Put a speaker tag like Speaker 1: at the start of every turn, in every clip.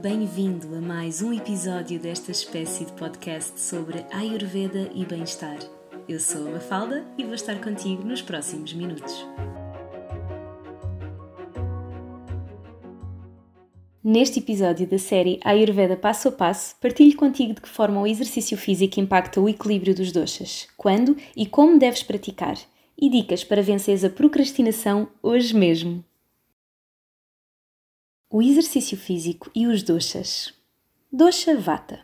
Speaker 1: Bem-vindo a mais um episódio desta espécie de podcast sobre Ayurveda e bem-estar. Eu sou a Mafalda e vou estar contigo nos próximos minutos. Neste episódio da série Ayurveda Passo a Passo, partilho contigo de que forma o exercício físico impacta o equilíbrio dos doshas, quando e como deves praticar, e dicas para venceres a procrastinação hoje mesmo. O exercício físico e os doshas. Dosha Vata.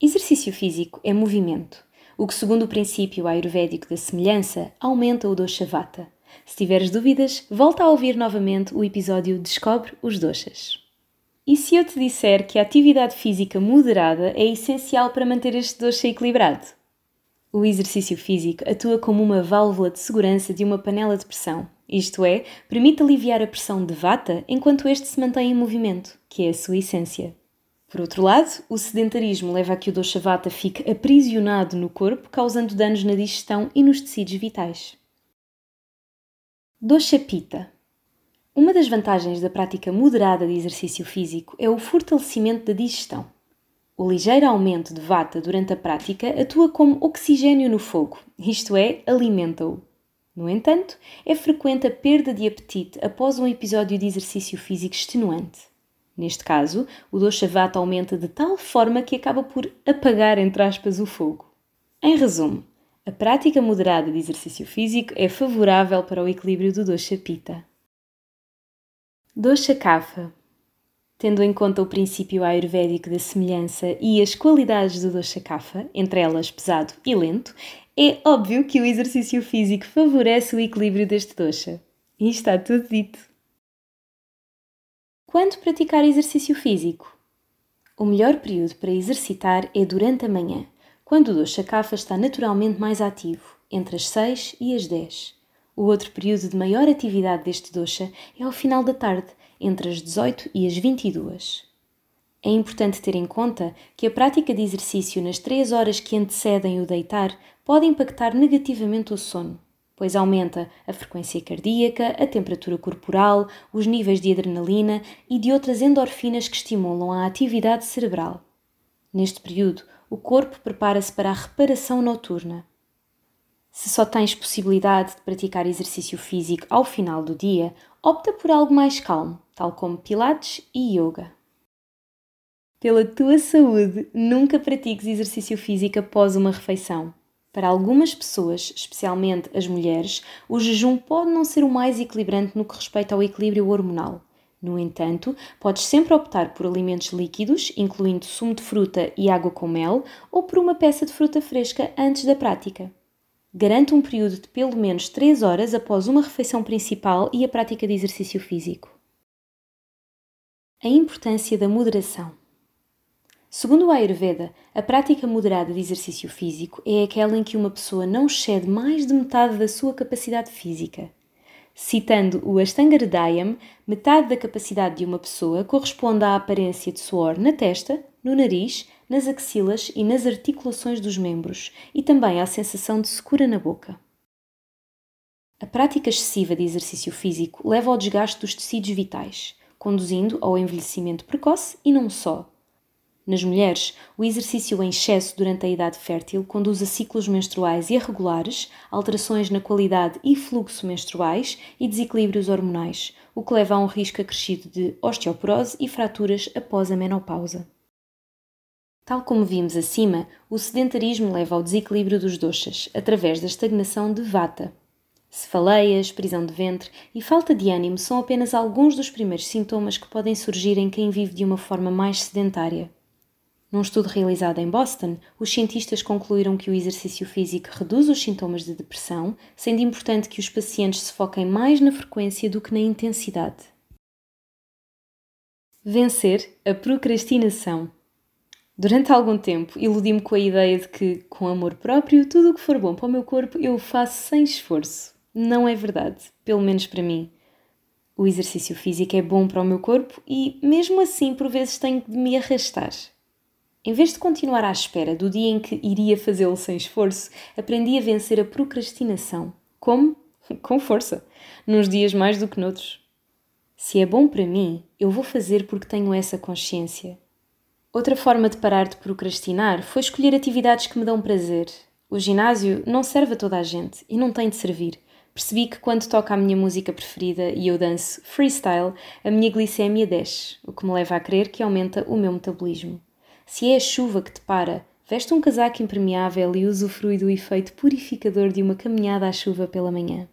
Speaker 1: Exercício físico é movimento, o que, segundo o princípio ayurvédico da semelhança, aumenta o dosha Vata. Se tiveres dúvidas, volta a ouvir novamente o episódio Descobre os doshas. E se eu te disser que a atividade física moderada é essencial para manter este dosha equilibrado? O exercício físico atua como uma válvula de segurança de uma panela de pressão, isto é, permite aliviar a pressão de vata enquanto este se mantém em movimento, que é a sua essência. Por outro lado, o sedentarismo leva a que o dosha vata fique aprisionado no corpo, causando danos na digestão e nos tecidos vitais. Dosha Pitta Uma das vantagens da prática moderada de exercício físico é o fortalecimento da digestão. O ligeiro aumento de vata durante a prática atua como oxigênio no fogo, isto é, alimenta-o. No entanto, é frequente a perda de apetite após um episódio de exercício físico extenuante. Neste caso, o dosha vata aumenta de tal forma que acaba por apagar, entre aspas, o fogo. Em resumo, a prática moderada de exercício físico é favorável para o equilíbrio do dosha pitta. Dosha kapha tendo em conta o princípio ayurvédico da semelhança e as qualidades do dosha kapha, entre elas pesado e lento, é óbvio que o exercício físico favorece o equilíbrio deste dosha. E está tudo dito. Quando praticar exercício físico? O melhor período para exercitar é durante a manhã, quando o dosha kapha está naturalmente mais ativo, entre as 6 e as 10. O outro período de maior atividade deste dosha é ao final da tarde, entre as 18 e as 22. É importante ter em conta que a prática de exercício nas 3 horas que antecedem o deitar pode impactar negativamente o sono, pois aumenta a frequência cardíaca, a temperatura corporal, os níveis de adrenalina e de outras endorfinas que estimulam a atividade cerebral. Neste período, o corpo prepara-se para a reparação noturna. Se só tens possibilidade de praticar exercício físico ao final do dia, opta por algo mais calmo, tal como Pilates e Yoga. Pela tua saúde, nunca pratiques exercício físico após uma refeição. Para algumas pessoas, especialmente as mulheres, o jejum pode não ser o mais equilibrante no que respeita ao equilíbrio hormonal. No entanto, podes sempre optar por alimentos líquidos, incluindo sumo de fruta e água com mel, ou por uma peça de fruta fresca antes da prática. Garante um período de pelo menos 3 horas após uma refeição principal e a prática de exercício físico. A importância da moderação. Segundo o Ayurveda, a prática moderada de exercício físico é aquela em que uma pessoa não excede mais de metade da sua capacidade física. Citando o Ashtanga Hridayam, metade da capacidade de uma pessoa corresponde à aparência de suor na testa, no nariz, nas axilas e nas articulações dos membros, e também à sensação de secura na boca. A prática excessiva de exercício físico leva ao desgaste dos tecidos vitais conduzindo ao envelhecimento precoce e não só. Nas mulheres, o exercício em excesso durante a idade fértil conduz a ciclos menstruais irregulares, alterações na qualidade e fluxo menstruais e desequilíbrios hormonais, o que leva a um risco acrescido de osteoporose e fraturas após a menopausa. Tal como vimos acima, o sedentarismo leva ao desequilíbrio dos doshas, através da estagnação de vata, Cefaleias, prisão de ventre e falta de ânimo são apenas alguns dos primeiros sintomas que podem surgir em quem vive de uma forma mais sedentária. Num estudo realizado em Boston, os cientistas concluíram que o exercício físico reduz os sintomas de depressão, sendo importante que os pacientes se foquem mais na frequência do que na intensidade. Vencer a procrastinação. Durante algum tempo, iludi-me com a ideia de que, com amor próprio, tudo o que for bom para o meu corpo eu faço sem esforço. Não é verdade, pelo menos para mim. O exercício físico é bom para o meu corpo e, mesmo assim, por vezes tenho de me arrastar. Em vez de continuar à espera do dia em que iria fazê-lo sem esforço, aprendi a vencer a procrastinação. Como? Com força. Nos dias mais do que noutros. Se é bom para mim, eu vou fazer porque tenho essa consciência. Outra forma de parar de procrastinar foi escolher atividades que me dão prazer. O ginásio não serve a toda a gente e não tem de servir. Percebi que quando toca a minha música preferida e eu danço freestyle, a minha glicémia desce, o que me leva a crer que aumenta o meu metabolismo. Se é a chuva que te para, veste um casaco impermeável e usufrui do efeito purificador de uma caminhada à chuva pela manhã.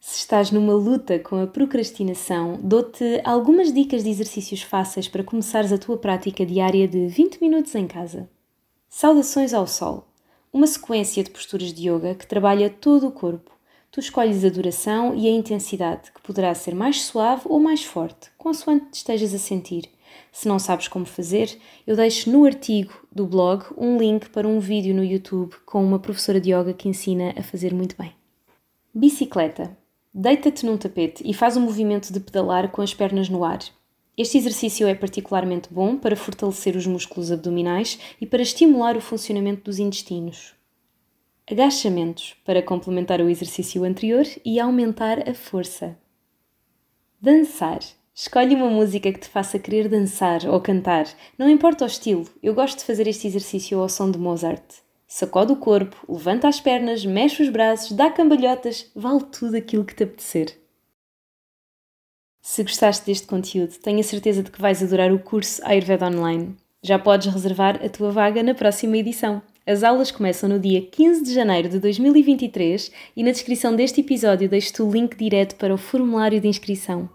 Speaker 1: Se estás numa luta com a procrastinação, dou-te algumas dicas de exercícios fáceis para começares a tua prática diária de 20 minutos em casa. Saudações ao Sol uma sequência de posturas de yoga que trabalha todo o corpo. Tu escolhes a duração e a intensidade, que poderá ser mais suave ou mais forte, consoante estejas a sentir. Se não sabes como fazer, eu deixo no artigo do blog um link para um vídeo no YouTube com uma professora de yoga que ensina a fazer muito bem. Bicicleta. Deita-te num tapete e faz um movimento de pedalar com as pernas no ar. Este exercício é particularmente bom para fortalecer os músculos abdominais e para estimular o funcionamento dos intestinos. Agachamentos para complementar o exercício anterior e aumentar a força. Dançar. Escolhe uma música que te faça querer dançar ou cantar. Não importa o estilo, eu gosto de fazer este exercício ao som de Mozart. Sacode o corpo, levanta as pernas, mexe os braços, dá cambalhotas, vale tudo aquilo que te apetecer. Se gostaste deste conteúdo, tenho a certeza de que vais adorar o curso Ayurveda Online. Já podes reservar a tua vaga na próxima edição. As aulas começam no dia 15 de janeiro de 2023 e na descrição deste episódio deixo-te o link direto para o formulário de inscrição.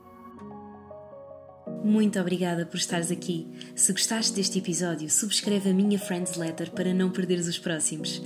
Speaker 1: Muito obrigada por estares aqui. Se gostaste deste episódio, subscreve a minha Friends Letter para não perderes os próximos.